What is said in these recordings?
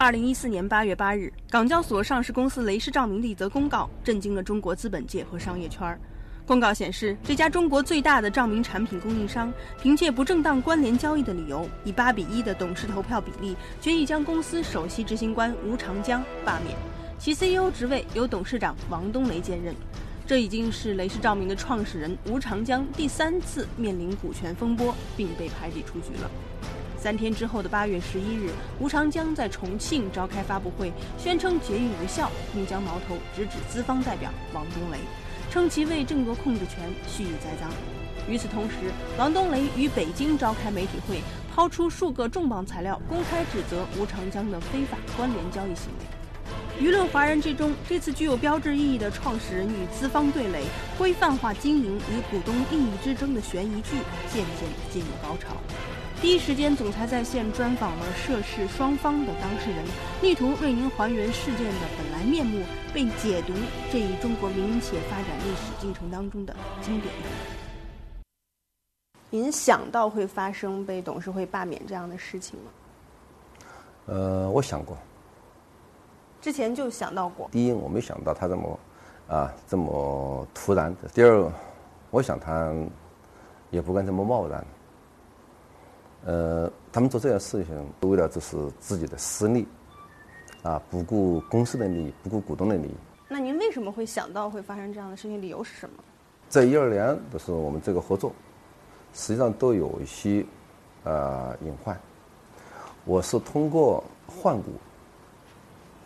二零一四年八月八日，港交所上市公司雷士照明的一则公告震惊了中国资本界和商业圈。公告显示，这家中国最大的照明产品供应商，凭借不正当关联交易的理由，以八比一的董事投票比例，决议将公司首席执行官吴长江罢免，其 CEO 职位由董事长王冬雷兼任。这已经是雷士照明的创始人吴长江第三次面临股权风波，并被排挤出局了。三天之后的八月十一日，吴长江在重庆召开发布会，宣称决议无效，并将矛头直指资方代表王东雷，称其为争夺控制权蓄意栽赃。与此同时，王东雷于北京召开媒体会，抛出数个重磅材料，公开指责吴长江的非法关联交易行为。舆论哗然之中，这次具有标志意义的创始人与资方对垒、规范化经营与股东利益之争的悬疑剧渐渐进入高潮。第一时间，总裁在线专访了涉事双方的当事人，力图为您还原事件的本来面目，并解读这一中国民营企业发展历史进程当中的经典一幕。您想到会发生被董事会罢免这样的事情吗？呃，我想过。之前就想到过。第一，我没想到他这么，啊，这么突然。第二，我想他也不敢这么贸然。呃，他们做这件事情，为了就是自己的私利，啊，不顾公司的利益，不顾股东的利益。那您为什么会想到会发生这样的事情？理由是什么？在一二年的时候，我们这个合作，实际上都有一些，呃，隐患。我是通过换股。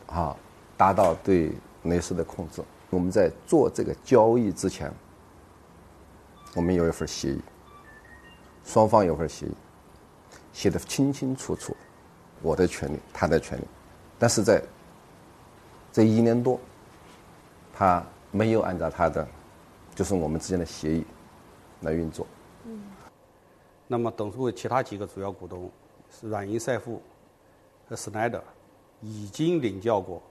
啊，达到对雷士的控制。我们在做这个交易之前，我们有一份协议，双方有份协议，写的清清楚楚，我的权利，他的权利。但是在这一年多，他没有按照他的，就是我们之间的协议来运作。嗯。那么，董事会其他几个主要股东是软银赛富和施耐德。已经领教过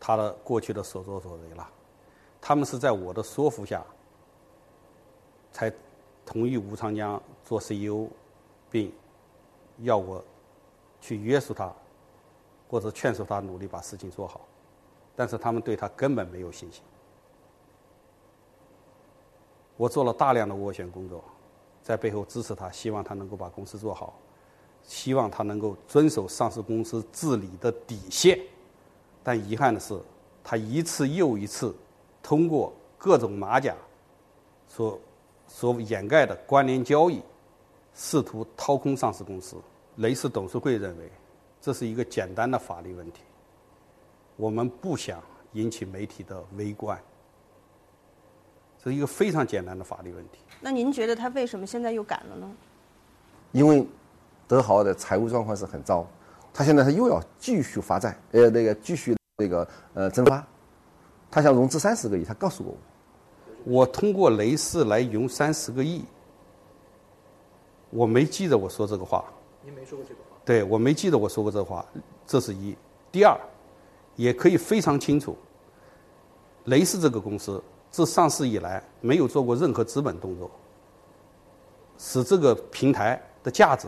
他的过去的所作所为了，他们是在我的说服下，才同意吴长江做 CEO，并要我去约束他，或者劝说他努力把事情做好，但是他们对他根本没有信心。我做了大量的斡旋工作，在背后支持他，希望他能够把公司做好。希望他能够遵守上市公司治理的底线，但遗憾的是，他一次又一次通过各种马甲所所掩盖的关联交易，试图掏空上市公司。雷士董事会认为这是一个简单的法律问题，我们不想引起媒体的围观，这是一个非常简单的法律问题。那您觉得他为什么现在又改了呢？因为。德豪的财务状况是很糟，他现在他又要继续发债，呃，那个继续那个呃增发，他想融资三十个亿，他告诉过我，我通过雷士来融三十个亿，我没记得我说这个话。您没说过这个话？对，我没记得我说过这话，这是一。第二，也可以非常清楚，雷士这个公司自上市以来没有做过任何资本动作，使这个平台的价值。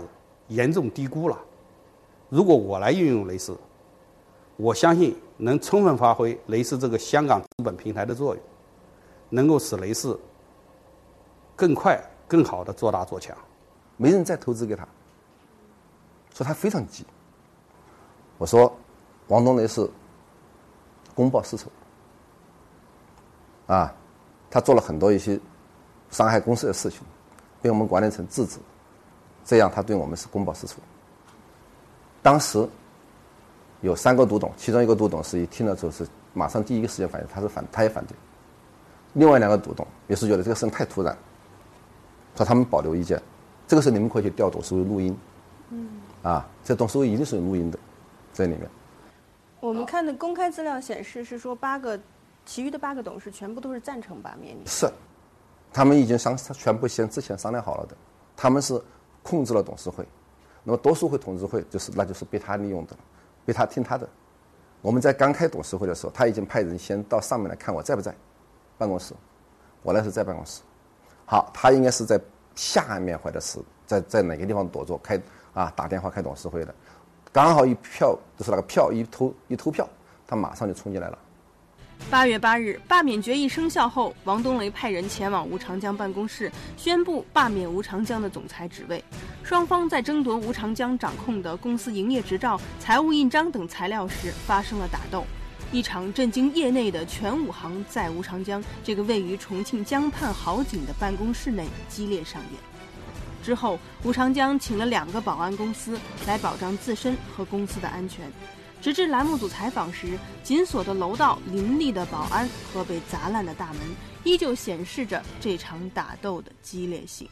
严重低估了。如果我来运用雷士，我相信能充分发挥雷士这个香港资本平台的作用，能够使雷士更快、更好的做大做强。没人再投资给他，说他非常急。我说，王东雷是公报私仇啊，他做了很多一些伤害公司的事情，被我们管理层制止。这样，他对我们是公报私仇。当时有三个独董，其中一个独董是一听了之后是马上第一个时间反应，他是反，他也反对。另外两个独董也是觉得这个事情太突然，说他们保留意见。这个时候你们可以去调董事会录音。嗯。啊，这董事会一定是有录音的，在里面。我们看的公开资料显示是说八个，其余的八个董事全部都是赞成罢免你。是，他们已经商全部先之前商量好了的，他们是。控制了董事会，那么多数会董事会就是那就是被他利用的了，被他听他的。我们在刚开董事会的时候，他已经派人先到上面来看我在不在办公室，我那时在办公室。好，他应该是在下面或者是在在哪个地方躲着开啊打电话开董事会的。刚好一票就是那个票一投一投票，他马上就冲进来了。八月八日，罢免决议生效后，王东雷派人前往吴长江办公室，宣布罢免吴长江的总裁职位。双方在争夺吴长江掌控的公司营业执照、财务印章等材料时发生了打斗，一场震惊业内的全武行在吴长江这个位于重庆江畔好景的办公室内激烈上演。之后，吴长江请了两个保安公司来保障自身和公司的安全。直至栏目组采访时，紧锁的楼道、林立的保安和被砸烂的大门，依旧显示着这场打斗的激烈性。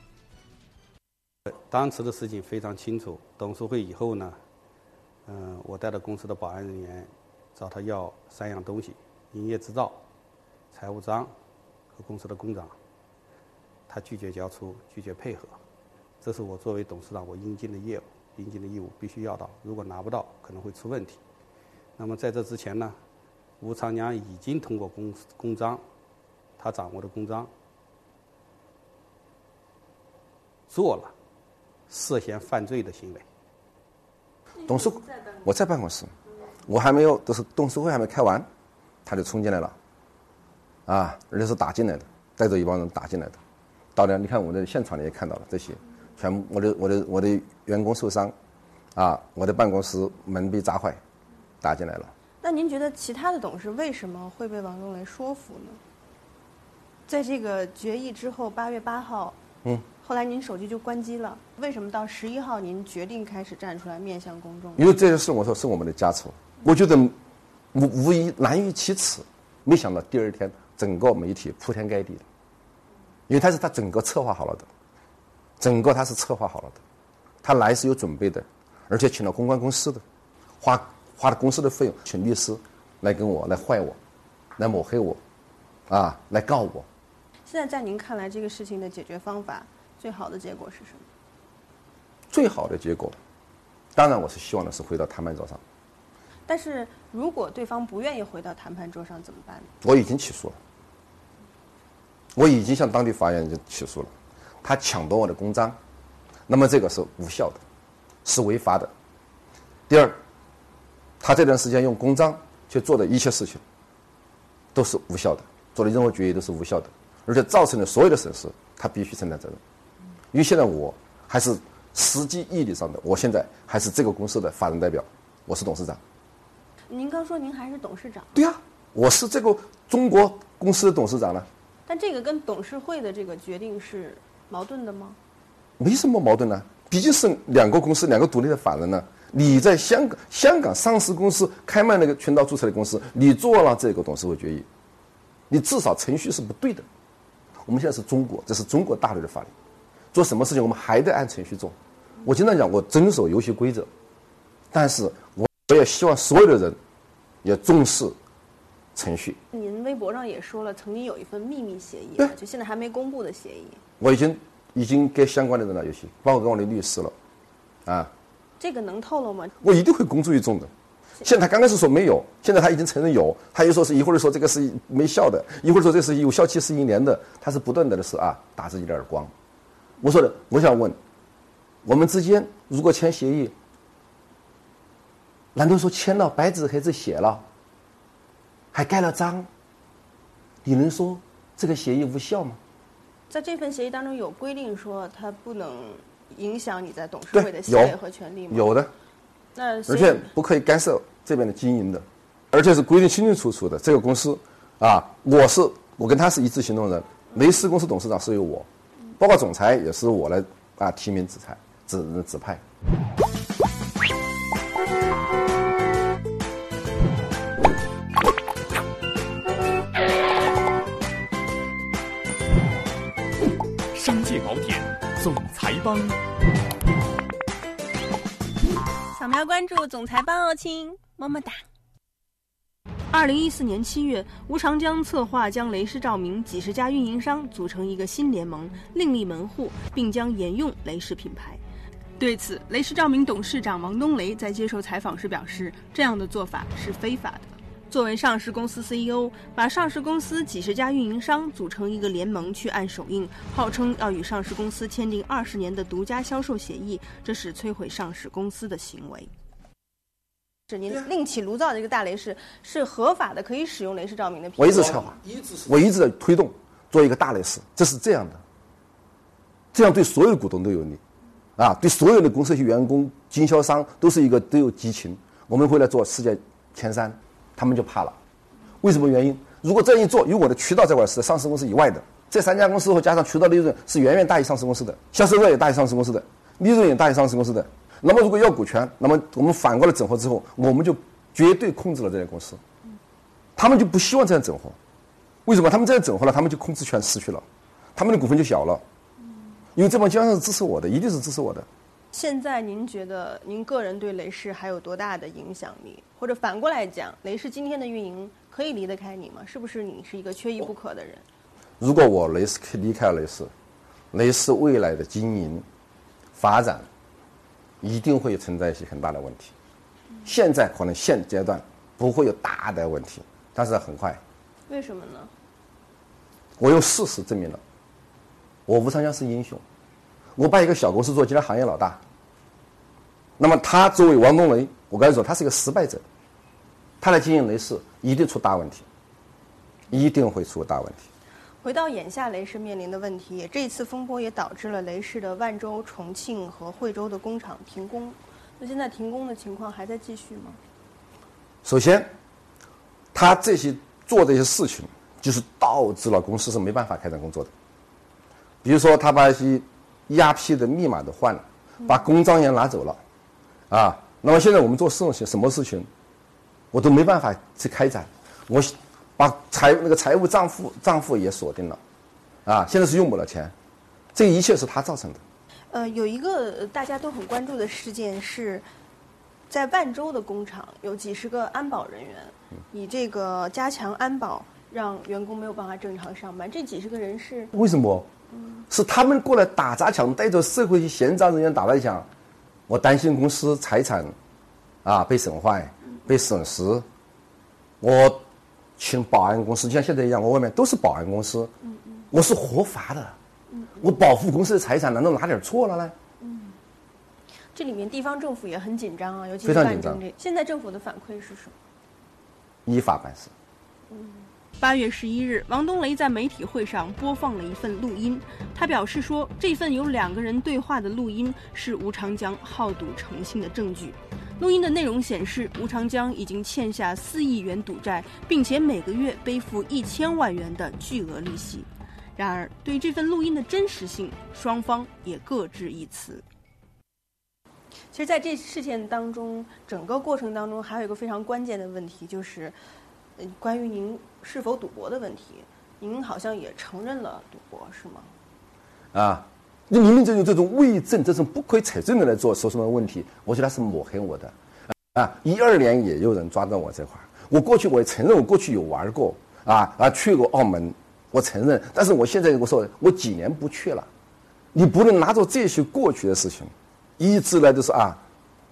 当时的事情非常清楚。董事会以后呢，嗯，我带着公司的保安人员找他要三样东西：营业执照、财务章和公司的公章。他拒绝交出，拒绝配合。这是我作为董事长我应尽的业务、应尽的义务，必须要到。如果拿不到，可能会出问题。那么在这之前呢，吴长江已经通过公公章，他掌握的公章，做了涉嫌犯罪的行为。董事，我在办公室，我还没有，就是董事会还没开完，他就冲进来了，啊，而且是打进来的，带着一帮人打进来的。到了，你看我在现场你也看到了这些，全部我的我的我的员工受伤，啊，我的办公室门被砸坏。打进来了。那您觉得其他的董事为什么会被王冬雷说服呢？在这个决议之后，八月八号，嗯，后来您手机就关机了。为什么到十一号您决定开始站出来面向公众？因为这件事，我说是我们的家丑，我觉得无无疑难于启齿。没想到第二天整个媒体铺天盖地的，因为他是他整个策划好了的，整个他是策划好了的，他来是有准备的，而且请了公关公司的，花。花了公司的费用，请律师来跟我来坏我，来抹黑我，啊，来告我。现在在您看来，这个事情的解决方法最好的结果是什么？最好的结果，当然我是希望的是回到谈判桌上。但是如果对方不愿意回到谈判桌上怎么办呢？我已经起诉了，我已经向当地法院就起诉了，他抢夺我的公章，那么这个是无效的，是违法的。第二。他这段时间用公章去做的一切事情，都是无效的，做的任何决议都是无效的，而且造成的所有的损失，他必须承担责任。因为现在我还是实际意义上的，我现在还是这个公司的法人代表，我是董事长。您刚说您还是董事长？对呀，我是这个中国公司的董事长呢。但这个跟董事会的这个决定是矛盾的吗？没什么矛盾呢，毕竟是两个公司，两个独立的法人呢。你在香港香港上市公司开卖那个全道注册的公司，你做了这个董事会决议，你至少程序是不对的。我们现在是中国，这是中国大陆的法律，做什么事情我们还得按程序做。我经常讲，我遵守游戏规则，但是我我也希望所有的人也重视程序。您微博上也说了，曾经有一份秘密协议，就现在还没公布的协议。我已经已经给相关的人了，有些包括跟我的律师了，啊。这个能透露吗？我一定会公诸于众的。现在他刚开始说没有，现在他已经承认有。他又说是一会儿说这个是没效的，一会儿说这是有效期是一年的，他是不断的的是啊打自己的耳光。我说的，我想问，我们之间如果签协议，难道说签了白纸黑字写了，还盖了章，你能说这个协议无效吗？在这份协议当中有规定说它不能。影响你在董事会的地位和权利吗？有的，那而且不可以干涉这边的经营的，而且是规定清清楚楚的。这个公司，啊，我是我跟他是一致行动人，雷士公司董事长是由我，包括总裁也是我来啊提名指裁指指派。帮，扫描关注总裁帮哦，亲，么么哒。二零一四年七月，吴长江策划将雷士照明几十家运营商组成一个新联盟，另立门户，并将沿用雷士品牌。对此，雷士照明董事长王东雷在接受采访时表示，这样的做法是非法的。作为上市公司 CEO，把上市公司几十家运营商组成一个联盟去按手印，号称要与上市公司签订二十年的独家销售协议，这是摧毁上市公司的行为。是您另起炉灶的一个大雷士是合法的，可以使用雷士照明的。我一直策划，我一直在推动做一个大雷士，这是这样的，这样对所有的股东都有利，啊，对所有的公司及员工、经销商都是一个都有激情。我们会来做世界前三，他们就怕了。为什么原因？如果这样一做，有我的渠道在外是上市公司以外的，这三家公司后加上渠道利润是远远大于上市公司的，销售额也大于上市公司的，利润也大于上市公司的。那么如果要股权，那么我们反过来整合之后，我们就绝对控制了这家公司。他们就不希望这样整合，为什么？他们这样整合了，他们就控制权失去了，他们的股份就小了。因为这帮经销商是支持我的，一定是支持我的。现在您觉得您个人对雷士还有多大的影响力？或者反过来讲，雷士今天的运营可以离得开你吗？是不是你是一个缺一不可的人？如果我雷士离开了雷士，雷士未来的经营发展。一定会存在一些很大的问题，现在可能现阶段不会有大的问题，但是很快。为什么呢？我用事实证明了，我吴长江是英雄，我把一个小公司做今天行业老大。那么他作为王东雷，我刚才说，他是一个失败者，他来经营雷士一定出大问题，一定会出大问题。回到眼下雷士面临的问题，这一次风波也导致了雷士的万州、重庆和惠州的工厂停工。那现在停工的情况还在继续吗？首先，他这些做这些事情，就是导致了公司是没办法开展工作的。比如说，他把一些 ERP 的密码都换了，把公章也拿走了，啊，那么现在我们做事情什么事情，我都没办法去开展，我。把财那个财务账户账户也锁定了，啊，现在是用不了钱，这一切是他造成的。呃，有一个大家都很关注的事件是，在万州的工厂有几十个安保人员，以这个加强安保，让员工没有办法正常上班。这几十个人是为什么？是他们过来打砸抢，带着社会闲杂人员打砸抢，我担心公司财产啊被损坏、被损失，我。请保安公司，就像现在一样，我外面都是保安公司。我是合法的。嗯，我保护公司的财产，难道哪点错了呢？嗯，这里面地方政府也很紧张啊，尤其是。现在政府的反馈是什么？依法办事。嗯，八月十一日，王东雷在媒体会上播放了一份录音，他表示说，这份有两个人对话的录音是吴长江好赌成性的证据。录音的内容显示，吴长江已经欠下四亿元赌债，并且每个月背负一千万元的巨额利息。然而，对于这份录音的真实性，双方也各执一词。其实，在这事件当中，整个过程当中，还有一个非常关键的问题，就是，关于您是否赌博的问题。您好像也承认了赌博，是吗？啊。你明明就用这种伪证、这种不可以采证的来做，说什么问题？我觉得他是抹黑我的。啊，一二年也有人抓到我这块。我过去我也承认，我过去有玩过，啊啊，去过澳门，我承认。但是我现在我说，我几年不去了。你不能拿着这些过去的事情，一直来就是啊，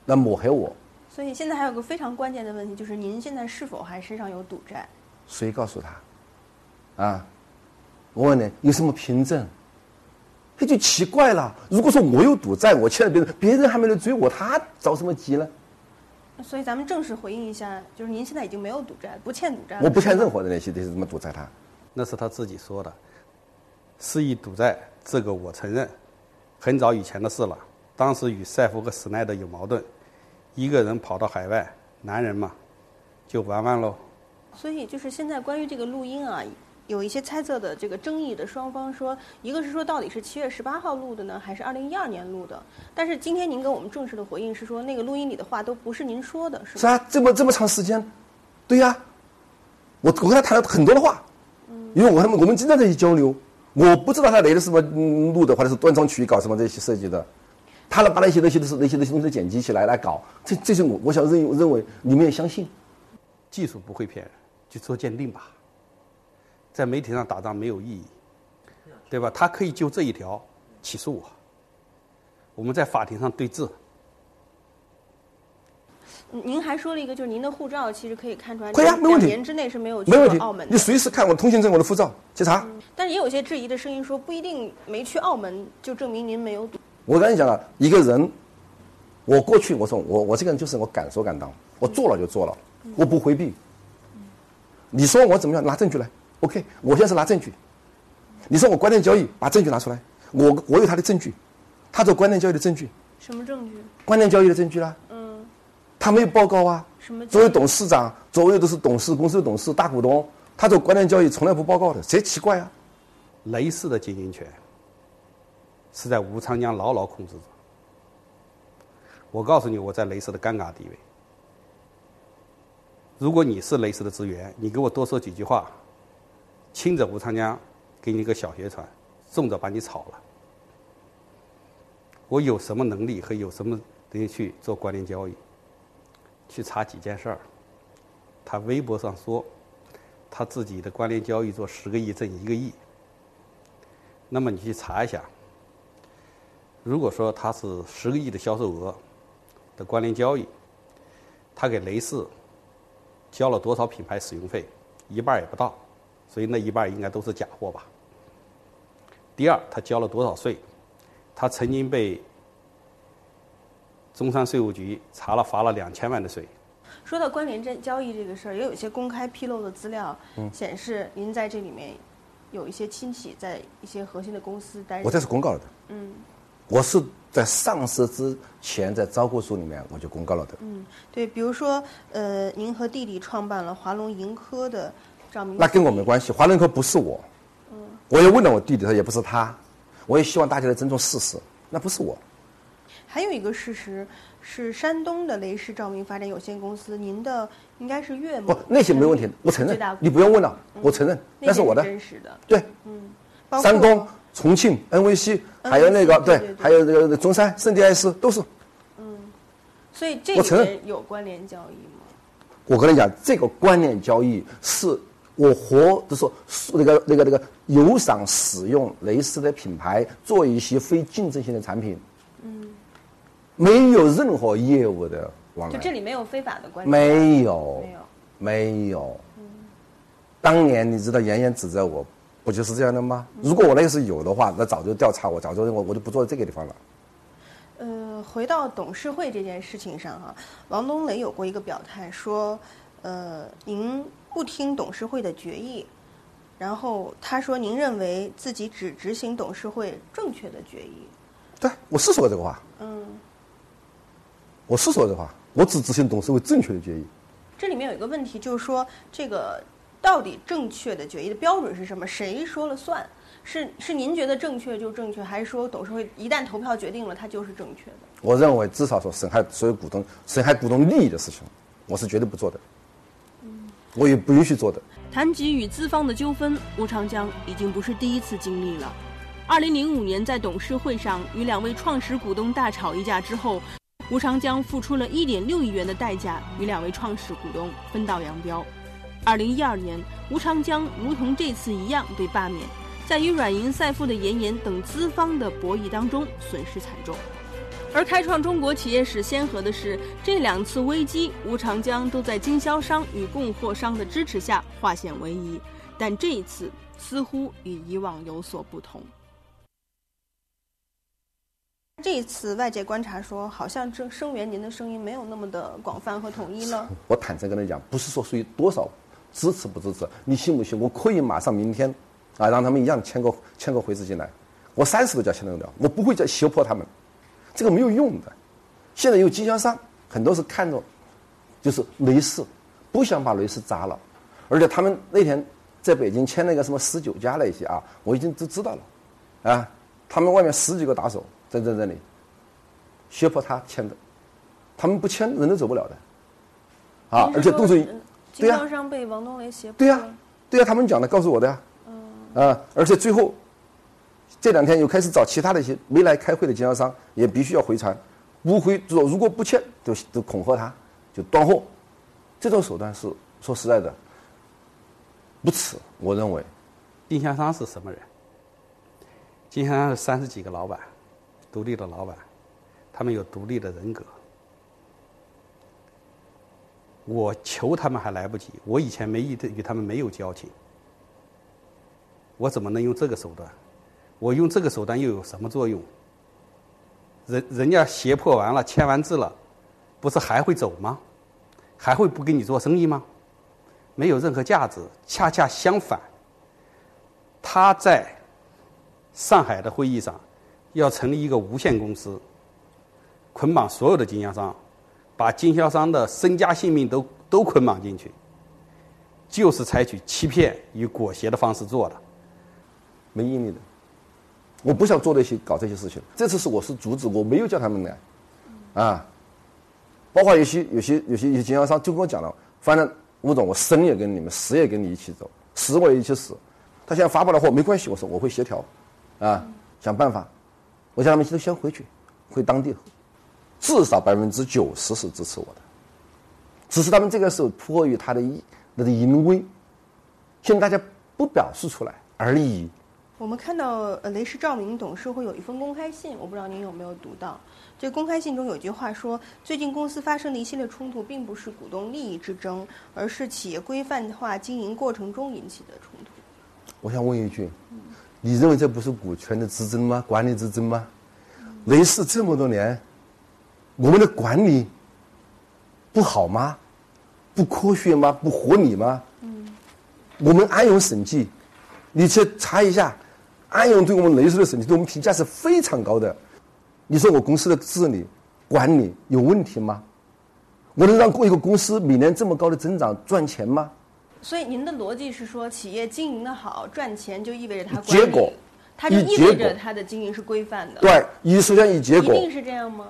来抹黑我。所以现在还有个非常关键的问题，就是您现在是否还身上有赌债？谁告诉他？啊，我问你，有什么凭证？这就奇怪了。如果说我有赌债，我欠了别人，别人还没来追我，他着什么急呢？所以咱们正式回应一下，就是您现在已经没有赌债，不欠赌债。我不欠任何的那些，这是什么赌债？他那是他自己说的，肆意赌债，这个我承认，很早以前的事了。当时与赛弗和史奈德有矛盾，一个人跑到海外，男人嘛，就玩玩喽。所以就是现在关于这个录音啊。有一些猜测的这个争议的双方说，一个是说到底是七月十八号录的呢，还是二零一二年录的？但是今天您跟我们正式的回应是说，那个录音里的话都不是您说的，是吧？是啊，这么这么长时间，对呀，我我跟他谈了很多的话，嗯，因为我他们我们经常在一起交流，我不知道他来的什么录的，或者是断章取义搞什么这些设计的，他来把那些那些的是那些那些东西剪辑起来来搞，这这些我我想认认为你们也相信，技术不会骗人，去做鉴定吧。在媒体上打仗没有意义，对吧？他可以就这一条起诉我，我们在法庭上对质。您还说了一个，就是您的护照其实可以看出来，可以啊，没问题。年之内是没有去过澳门。你随时看我通行证、我的护照去查。但是也有些质疑的声音说，不一定没去澳门就证明您没有赌。我刚才讲了，一个人，我过去我说我我这个人就是我敢说敢当，我做了就做了，我不回避。你说我怎么样？拿证据来，OK，我现在是拿证据。你说我关联交易，把证据拿出来，我我有他的证据，他做关联交易的证据，什么证据？关联交易的证据啦。嗯，他没有报告啊。什么？作为董事长，周围都是董事，公司的董事、大股东，他做关联交易从来不报告的，谁奇怪啊？雷氏的经营权是在吴长江牢牢控制着。我告诉你，我在雷士的尴尬地位。如果你是雷士的职员，你给我多说几句话，轻者吴长江给你一个小鞋穿，重者把你炒了。我有什么能力和有什么东西去做关联交易？去查几件事儿。他微博上说，他自己的关联交易做十个亿挣一个亿。那么你去查一下，如果说他是十个亿的销售额的关联交易，他给雷士交了多少品牌使用费？一半也不到，所以那一半应该都是假货吧。第二，他交了多少税？他曾经被中山税务局查了，罚了两千万的税。说到关联交交易这个事儿，也有一些公开披露的资料显示，您在这里面有一些亲戚在一些核心的公司担任。我这是公告了的。嗯，我是在上市之前，在招股书里面我就公告了的。嗯，对，比如说，呃，您和弟弟创办了华龙盈科的赵明。那跟我没关系，华龙盈科不是我。嗯。我也问了我弟弟，他也不是他。我也希望大家来尊重事实，那不是我。还有一个事实是，山东的雷士照明发展有限公司，您的应该是岳母。不，那些没问题，我承认。你不用问了，我承认，那是我的。真实的。对。嗯。山东、重庆、NVC，还有那个对，还有那个中山、圣地艾斯，都是。嗯。所以这里面有关联交易吗？我跟你讲，这个关联交易是我活，就是说那个那个那个有赏使用雷士的品牌做一些非竞争性的产品。嗯没有任何业务的往来，就这里没有非法的关联。没有，没有，没有。当年你知道妍妍指责我，不就是这样的吗？如果我那个是有的话，那早就调查我，早就我我就不坐在这个地方了。呃，回到董事会这件事情上哈，王东雷有过一个表态，说，呃，您不听董事会的决议，然后他说您认为自己只执行董事会正确的决议。对，我是说过这个话。嗯。我是说这话，我只执行董事会正确的决议。这里面有一个问题，就是说这个到底正确的决议的标准是什么？谁说了算？是是您觉得正确就正确，还是说董事会一旦投票决定了，它就是正确的？我认为至少说损害所有股东、损害股东利益的事情，我是绝对不做的。嗯，我也不允许做的。谈及与资方的纠纷，吴长江已经不是第一次经历了。二零零五年在董事会上与两位创始股东大吵一架之后。吴长江付出了一点六亿元的代价与两位创始股东分道扬镳。二零一二年，吴长江如同这次一样被罢免，在与软银、赛富的严严等资方的博弈当中损失惨重。而开创中国企业史先河的是，这两次危机，吴长江都在经销商与供货商的支持下化险为夷，但这一次似乎与以往有所不同。这一次外界观察说，好像这声援您的声音没有那么的广泛和统一了。我坦诚跟你讲，不是说属于多少支持不支持，你信不信？我可以马上明天，啊，让他们一样签个签个回执进来，我三十个家签得了，我不会再胁迫他们，这个没有用的。现在有经销商，很多是看着，就是雷士，不想把雷士砸了，而且他们那天在北京签那个什么十九家那些啊，我已经都知道了，啊，他们外面十几个打手。在在这里，胁迫他签的，他们不签人都走不了的，啊！而且动作，经销商被王东雷胁迫，对呀，对呀，他们讲的，告诉我的呀，啊！而且最后这两天又开始找其他的一些没来开会的经销商，也必须要回传，不回说如果不签，都都恐吓他，就断货，这种手段是说实在的不耻，我认为。经销商是什么人？经销商是三十几个老板。独立的老板，他们有独立的人格。我求他们还来不及，我以前没与与他们没有交情，我怎么能用这个手段？我用这个手段又有什么作用？人人家胁迫完了，签完字了，不是还会走吗？还会不跟你做生意吗？没有任何价值。恰恰相反，他在上海的会议上要成立一个无限公司，捆绑所有的经销商，把经销商的身家性命都都捆绑进去，就是采取欺骗与裹挟的方式做的。没意义的。我不想做那些搞这些事情。这次是我是阻止，我没有叫他们来，啊，包括有些有些有些有些经销商就跟我讲了，反正吴总，我生也跟你们，死也跟你一起走，死我也一起死。他现在发不了货没关系，我说我会协调，啊，想办法。我叫他们都先回去，回当地，至少百分之九十是支持我的，只是他们这个时候迫于他的那个淫威，现在大家不表示出来而已。我们看到，呃，雷士照明董事会有一封公开信，我不知道您有没有读到。这公开信中有句话说，最近公司发生的一系列冲突，并不是股东利益之争，而是企业规范化经营过程中引起的冲突。我想问一句，你认为这不是股权的之争吗？管理之争吗？雷士这么多年，我们的管理不好吗？不科学吗？不合理吗？嗯，我们安永审计，你去查一下。安永对我们雷士的审计，对我们评价是非常高的。你说我公司的治理、管理有问题吗？我能让一个公司每年这么高的增长赚钱吗？所以您的逻辑是说，企业经营的好、赚钱，就意味着它结果，它就意味着它的经营是规范的。对，以首先以结果，一定是这样吗？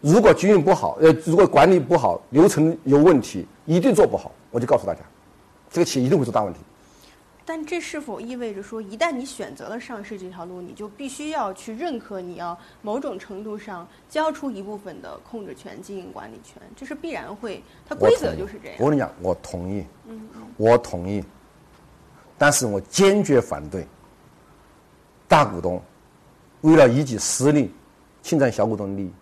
如果经营不好，呃，如果管理不好，流程有问题，一定做不好。我就告诉大家，这个企业一定会出大问题。但这是否意味着说，一旦你选择了上市这条路，你就必须要去认可你要某种程度上交出一部分的控制权、经营管理权？这是必然会，它规则就是这样。我跟你讲，我同意，嗯，我同意，但是我坚决反对大股东为了一己私利侵占小股东利益，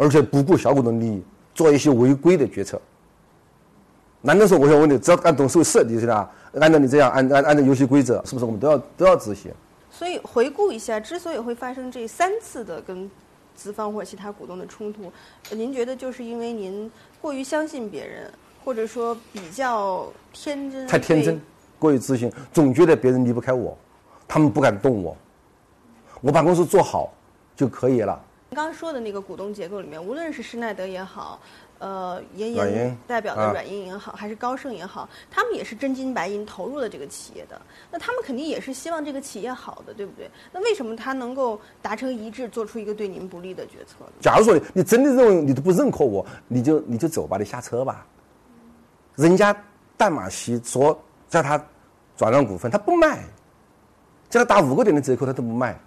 而且不顾小股东利益做一些违规的决策。难道说我想问你，只要按董事会设计是吧？按照你这样按按按照游戏规则，是不是我们都要都要执行？所以回顾一下，之所以会发生这三次的跟资方或者其他股东的冲突，您觉得就是因为您过于相信别人，或者说比较天真？太天真，过于自信，总觉得别人离不开我，他们不敢动我，我把公司做好就可以了。您刚刚说的那个股东结构里面，无论是施耐德也好。呃，妍妍代表的软银也好，还是高盛也好，他们也是真金白银投入了这个企业的。那他们肯定也是希望这个企业好的，对不对？那为什么他能够达成一致，做出一个对您不利的决策呢？假如说你真的认为你都不认可我，你就你就走吧，你下车吧。人家淡马锡说叫他转让股份，他不卖，叫他打五个点的折扣，他都不卖。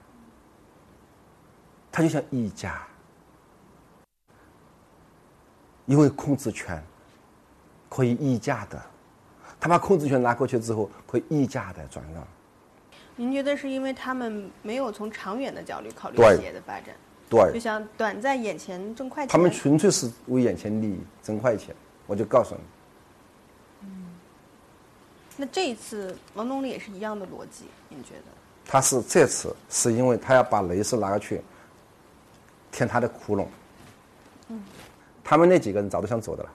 他就像一家。因为控制权可以议价的，他把控制权拿过去之后，可以议价的转让。您觉得是因为他们没有从长远的角度考虑企业的发展？对，就想短在眼前挣快钱。他们纯粹是为眼前利益挣快钱，我就告诉你。嗯，那这一次王总理也是一样的逻辑，您觉得？他是这次是因为他要把雷士拿过去填他的窟窿。嗯。他们那几个人早都想走的了，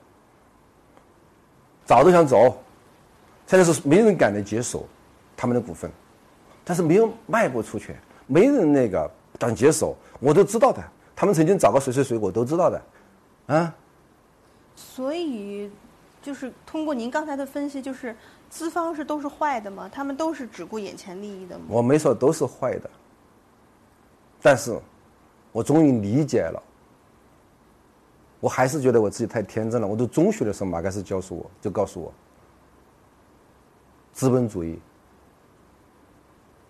早都想走，现在是没人敢来接手他们的股份，但是没有卖不出去，没人那个敢接手，我都知道的。他们曾经找过谁谁谁，我都知道的，啊。所以，就是通过您刚才的分析，就是资方是都是坏的吗？他们都是只顾眼前利益的吗？我没说都是坏的，但是，我终于理解了。我还是觉得我自己太天真了。我读中学的时候，马克思教授我就告诉我，资本主义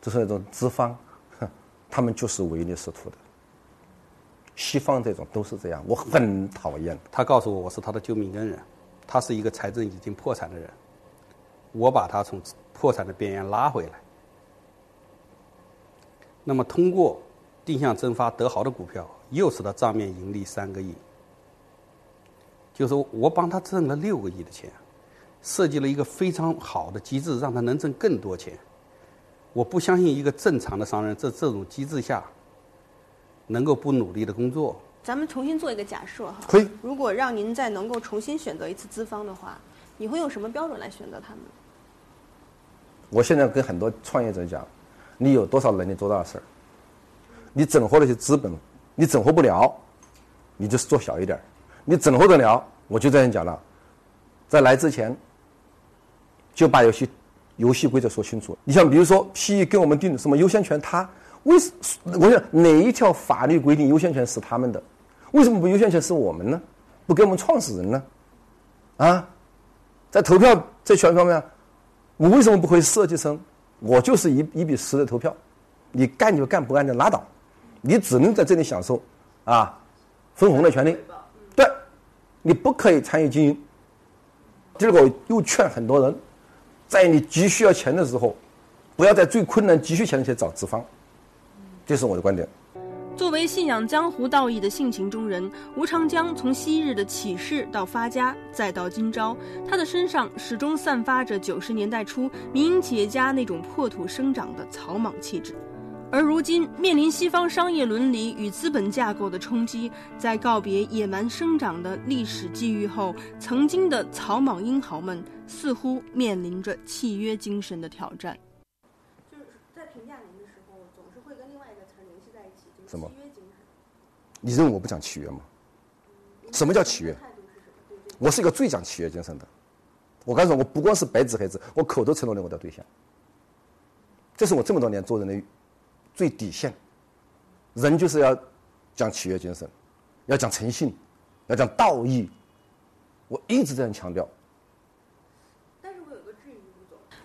就是那种资方，他们就是唯利是图的。西方这种都是这样，我很讨厌。他告诉我，我是他的救命恩人，他是一个财政已经破产的人，我把他从破产的边缘拉回来。那么，通过定向增发德豪的股票，又使他账面盈利三个亿。就是我帮他挣了六个亿的钱，设计了一个非常好的机制，让他能挣更多钱。我不相信一个正常的商人在这种机制下能够不努力的工作，咱们重新做一个假设哈，可以。如果让您再能够重新选择一次资方的话，你会用什么标准来选择他们？我现在跟很多创业者讲，你有多少能力做大事儿，你整合那些资本，你整合不了，你就是做小一点；你整合得了，我就这样讲了，在来之前就把游戏游戏规则说清楚。你像比如说，PE 给我们定什么优先权，他为什我想哪一条法律规定优先权是他们的？为什么不优先权是我们呢？不给我们创始人呢？啊，在投票这权方面。我为什么不可以设计成我就是一一比十的投票？你干就干，不干就拉倒。你只能在这里享受啊分红的权利。对，你不可以参与经营。第二个，又劝很多人，在你急需要钱的时候，不要在最困难急需钱的时候找资方。这是我的观点。作为信仰江湖道义的性情中人，吴长江从昔日的起事到发家，再到今朝，他的身上始终散发着九十年代初民营企业家那种破土生长的草莽气质。而如今面临西方商业伦理与资本架构的冲击，在告别野蛮生长的历史机遇后，曾经的草莽英豪们似乎面临着契约精神的挑战。就是在评价您的时候，总是会跟另外一个词联系在一起，就是契约精神？你认为我不讲契约吗？什么叫契约？我是一个最讲契约精神的。我刚才说，我不光是白纸黑字，我口头承诺了我的对象。这是我这么多年做人的最底线。人就是要讲契约精神，要讲诚信，要讲道义。我一直这样强调。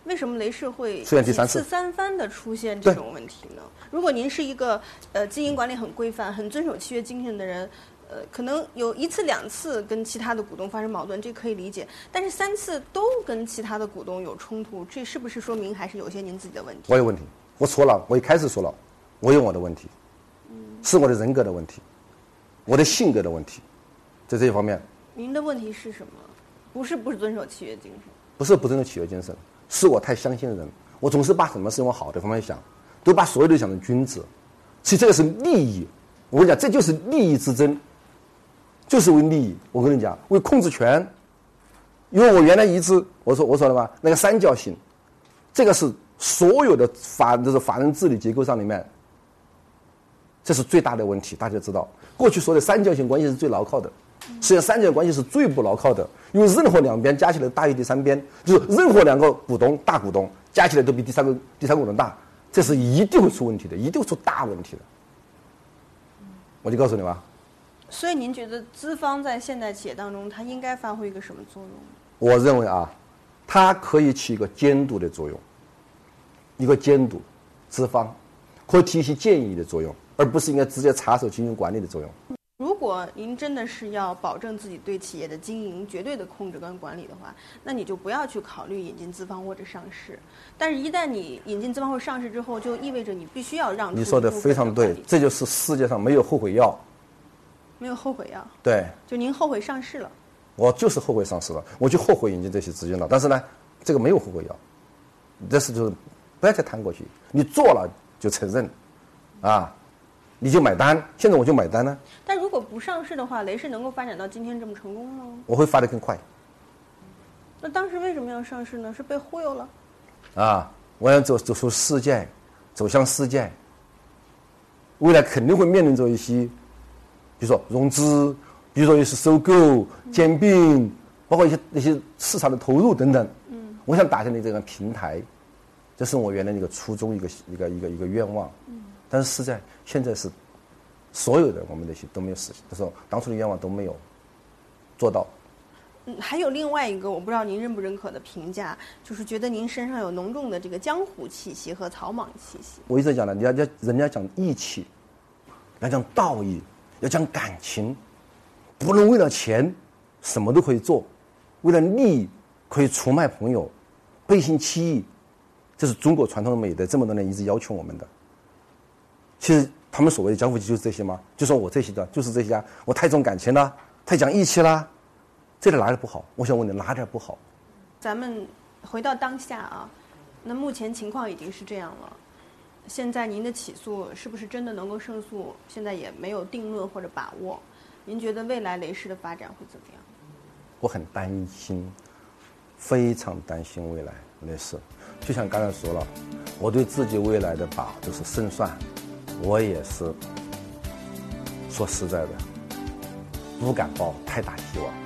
为什么雷士会出现第三次三番的出现这种问题呢？如果您是一个呃经营管理很规范、很遵守契约精神的人，呃，可能有一次两次跟其他的股东发生矛盾，这可以理解。但是三次都跟其他的股东有冲突，这是不是说明还是有些您自己的问题？我有问题，我错了。我一开始说了，我有我的问题，是我的人格的问题，我的性格的问题，在这一方面。您的问题是什么？不是不遵守契约精神？不是不遵守契约精神。是我太相信人，我总是把什么事情往好的方面想，都把所有都想成君子。其实这个是利益，我跟你讲，这就是利益之争，就是为利益。我跟你讲，为控制权。因为我原来一直我说我说了吧，那个三角形，这个是所有的法就是法人治理结构上里面，这是最大的问题。大家知道，过去说的三角形关系是最牢靠的。实际上，三角关系是最不牢靠的，因为任何两边加起来大于第三边，就是任何两个股东大股东加起来都比第三个第三股东大，这是一定会出问题的，一定会出大问题的。我就告诉你吧。所以，您觉得资方在现代企业当中，它应该发挥一个什么作用？我认为啊，它可以起一个监督的作用，一个监督资方，可以提一些建议的作用，而不是应该直接插手经营管理的作用。如果您真的是要保证自己对企业的经营绝对的控制跟管理的话，那你就不要去考虑引进资方或者上市。但是，一旦你引进资方或上市之后，就意味着你必须要让你说的非常对，这就是世界上没有后悔药。没有后悔药。对。就您后悔上市了。我就是后悔上市了，我就后悔引进这些资金了。但是呢，这个没有后悔药，这是就是不要再谈过去，你做了就承认，啊。你就买单，现在我就买单呢。但如果不上市的话，雷士能够发展到今天这么成功吗？我会发得更快。那当时为什么要上市呢？是被忽悠了？啊，我想走走出世界，走向世界。未来肯定会面临着一些，比如说融资，比如说一些收购、兼并，包括一些那些市场的投入等等。嗯。我想打下你这个平台，这是我原来一个初衷，一个一个一个一个愿望。嗯。但是是在现在是，所有的我们那些都没有实现，就是当初的愿望都没有做到。嗯，还有另外一个我不知道您认不认可的评价，就是觉得您身上有浓重的这个江湖气息和草莽气息。我一直讲的，你要要人家讲义气，要讲道义，要讲感情，不能为了钱什么都可以做，为了利益可以出卖朋友，背信弃义，这是中国传统的美德，这么多年一直要求我们的。其实他们所谓的江湖气就是这些吗？就说我这些的，就是这些啊！我太重感情了，太讲义气了，这点哪里不好？我想问你哪点不好？咱们回到当下啊，那目前情况已经是这样了，现在您的起诉是不是真的能够胜诉？现在也没有定论或者把握。您觉得未来雷士的发展会怎么样？我很担心，非常担心未来雷士。就像刚才说了，我对自己未来的把就是胜算，我也是说实在的，不敢抱太大希望。